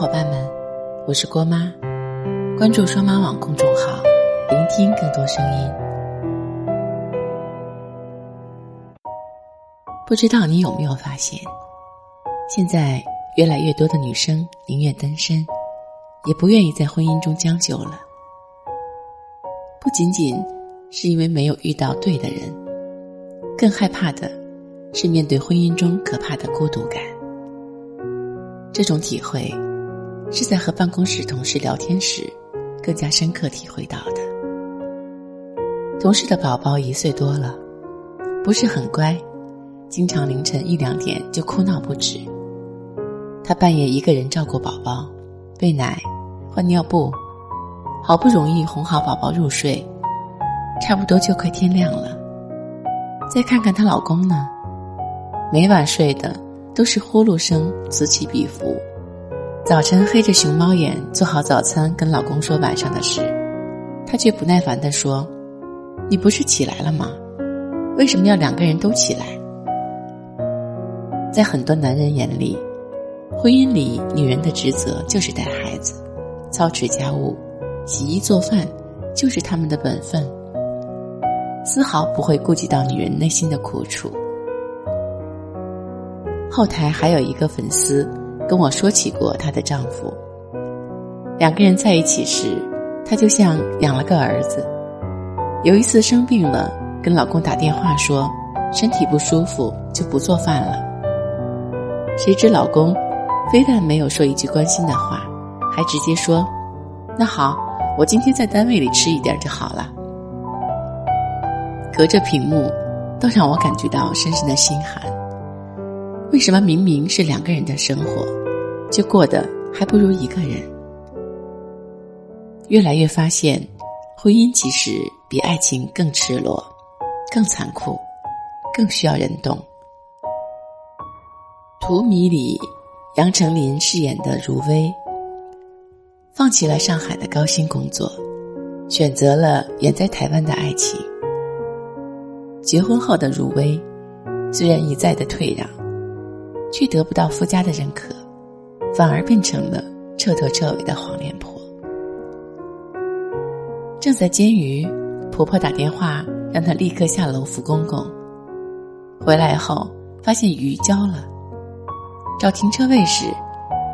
伙伴们，我是郭妈，关注双妈网公众号，聆听更多声音。不知道你有没有发现，现在越来越多的女生宁愿单身，也不愿意在婚姻中将就了。不仅仅是因为没有遇到对的人，更害怕的是面对婚姻中可怕的孤独感。这种体会，是在和办公室同事聊天时，更加深刻体会到的。同事的宝宝一岁多了，不是很乖，经常凌晨一两点就哭闹不止。他半夜一个人照顾宝宝，喂奶、换尿布，好不容易哄好宝宝入睡，差不多就快天亮了。再看看她老公呢，每晚睡的。都是呼噜声此起彼伏。早晨黑着熊猫眼做好早餐，跟老公说晚上的事，他却不耐烦地说：“你不是起来了吗？为什么要两个人都起来？”在很多男人眼里，婚姻里女人的职责就是带孩子、操持家务、洗衣做饭，就是他们的本分，丝毫不会顾及到女人内心的苦楚。后台还有一个粉丝跟我说起过她的丈夫。两个人在一起时，她就像养了个儿子。有一次生病了，跟老公打电话说身体不舒服就不做饭了。谁知老公非但没有说一句关心的话，还直接说：“那好，我今天在单位里吃一点就好了。”隔着屏幕，都让我感觉到深深的心寒。为什么明明是两个人的生活，就过得还不如一个人？越来越发现，婚姻其实比爱情更赤裸、更残酷、更需要人懂。《荼蘼》里，杨丞琳饰演的如薇，放弃了上海的高薪工作，选择了远在台湾的爱情。结婚后的如薇，虽然一再的退让。却得不到夫家的认可，反而变成了彻头彻尾的黄脸婆。正在煎鱼，婆婆打电话让她立刻下楼扶公公。回来后发现鱼焦了，找停车位时，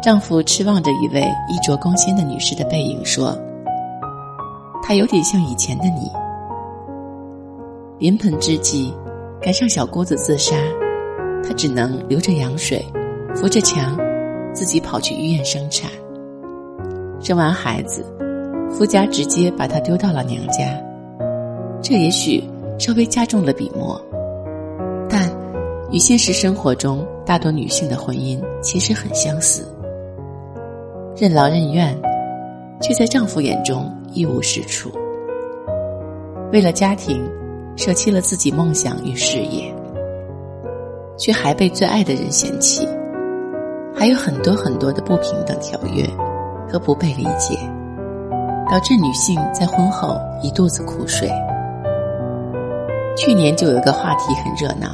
丈夫痴望着一位衣着光鲜的女士的背影，说：“她有点像以前的你。”临盆之际，赶上小姑子自杀。她只能流着羊水，扶着墙，自己跑去医院生产。生完孩子，夫家直接把她丢到了娘家。这也许稍微加重了笔墨，但与现实生活中大多女性的婚姻其实很相似。任劳任怨，却在丈夫眼中一无是处。为了家庭，舍弃了自己梦想与事业。却还被最爱的人嫌弃，还有很多很多的不平等条约和不被理解，导致女性在婚后一肚子苦水。去年就有一个话题很热闹，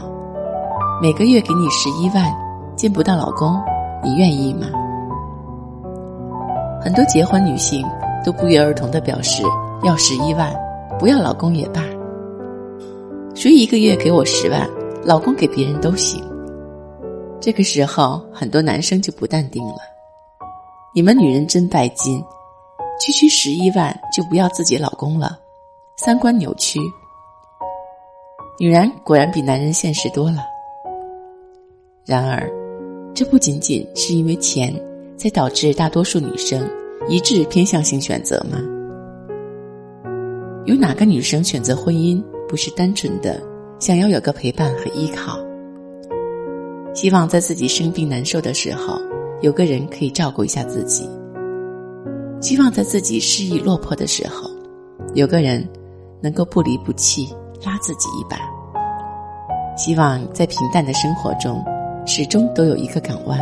每个月给你十一万，见不到老公，你愿意吗？很多结婚女性都不约而同的表示要十一万，不要老公也罢。谁一个月给我十万？老公给别人都行，这个时候很多男生就不淡定了。你们女人真拜金，区区十一万就不要自己老公了，三观扭曲。女人果然比男人现实多了。然而，这不仅仅是因为钱才导致大多数女生一致偏向性选择吗？有哪个女生选择婚姻不是单纯的？想要有个陪伴和依靠，希望在自己生病难受的时候，有个人可以照顾一下自己；希望在自己失意落魄的时候，有个人能够不离不弃拉自己一把；希望在平淡的生活中，始终都有一个港湾，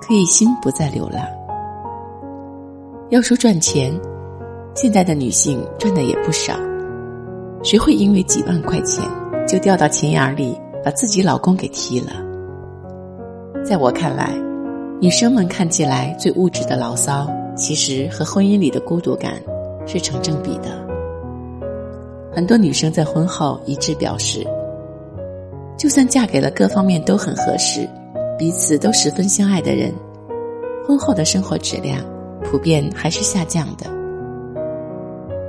可以心不再流浪。要说赚钱，现在的女性赚的也不少，谁会因为几万块钱？就掉到钱眼里，把自己老公给踢了。在我看来，女生们看起来最物质的牢骚，其实和婚姻里的孤独感是成正比的。很多女生在婚后一致表示，就算嫁给了各方面都很合适、彼此都十分相爱的人，婚后的生活质量普遍还是下降的。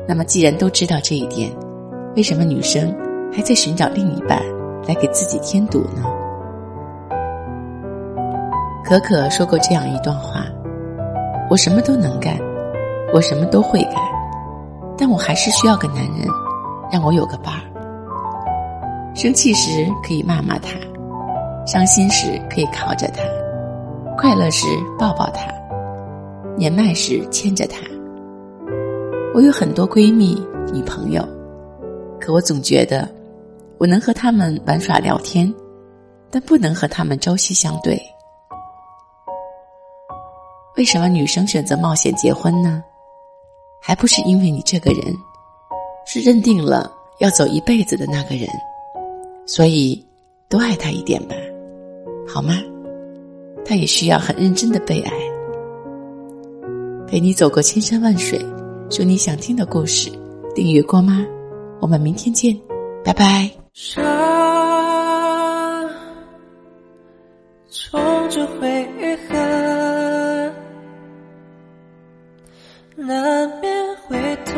那么，既然都知道这一点，为什么女生还在寻找另一半来给自己添堵呢？可可说过这样一段话：“我什么都能干，我什么都会干，但我还是需要个男人，让我有个伴儿。生气时可以骂骂他，伤心时可以靠着他，快乐时抱抱他，年迈时牵着他。我有很多闺蜜、女朋友，可我总觉得，我能和他们玩耍聊天，但不能和他们朝夕相对。”为什么女生选择冒险结婚呢？还不是因为你这个人是认定了要走一辈子的那个人，所以多爱他一点吧，好吗？他也需要很认真的被爱，陪你走过千山万水，说你想听的故事。订阅过吗？我们明天见，拜拜。伤，终究会愈合。难免会痛，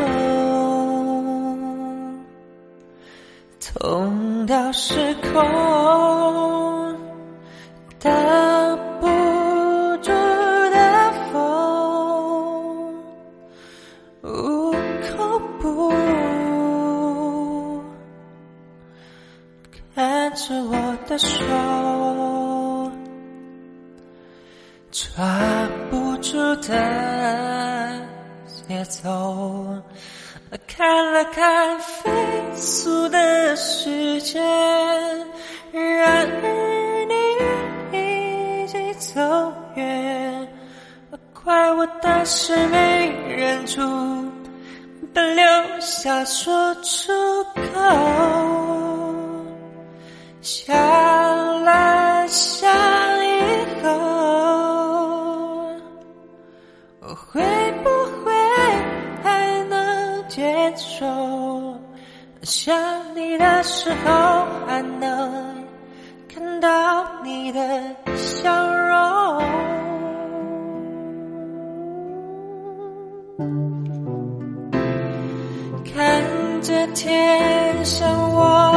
痛到失控，抓不住的。节奏，看了看飞速的时间，然而你已经走远，怪我当时没忍住，不留下说出口，想会不会还能？接受想你的时候，还能看到你的笑容，看着天上我